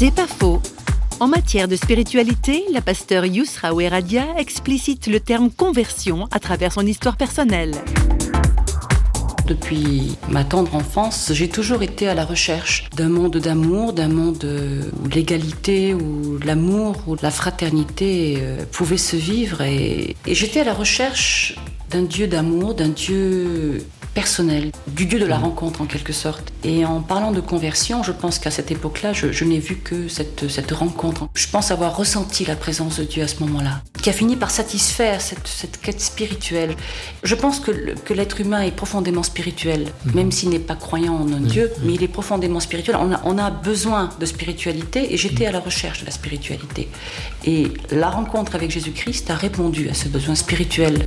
C'est pas faux. En matière de spiritualité, la pasteur Yusra Oueradia explicite le terme conversion à travers son histoire personnelle. Depuis ma tendre enfance, j'ai toujours été à la recherche d'un monde d'amour, d'un monde où l'égalité, où l'amour, où la fraternité euh, pouvait se vivre. Et j'étais à la recherche d'un Dieu d'amour, d'un Dieu personnel, du Dieu de la rencontre en quelque sorte. Et en parlant de conversion, je pense qu'à cette époque-là, je, n'ai vu que cette, cette rencontre. Je pense avoir ressenti la présence de Dieu à ce moment-là, qui a fini par satisfaire cette, cette quête spirituelle. Je pense que, que l'être humain est profondément spirituel, mhm. même s'il n'est pas croyant en un Dieu, mais il est profondément spirituel. On a, on a besoin de spiritualité et j'étais à la recherche de la spiritualité. Et la rencontre avec Jésus-Christ a répondu à ce besoin spirituel.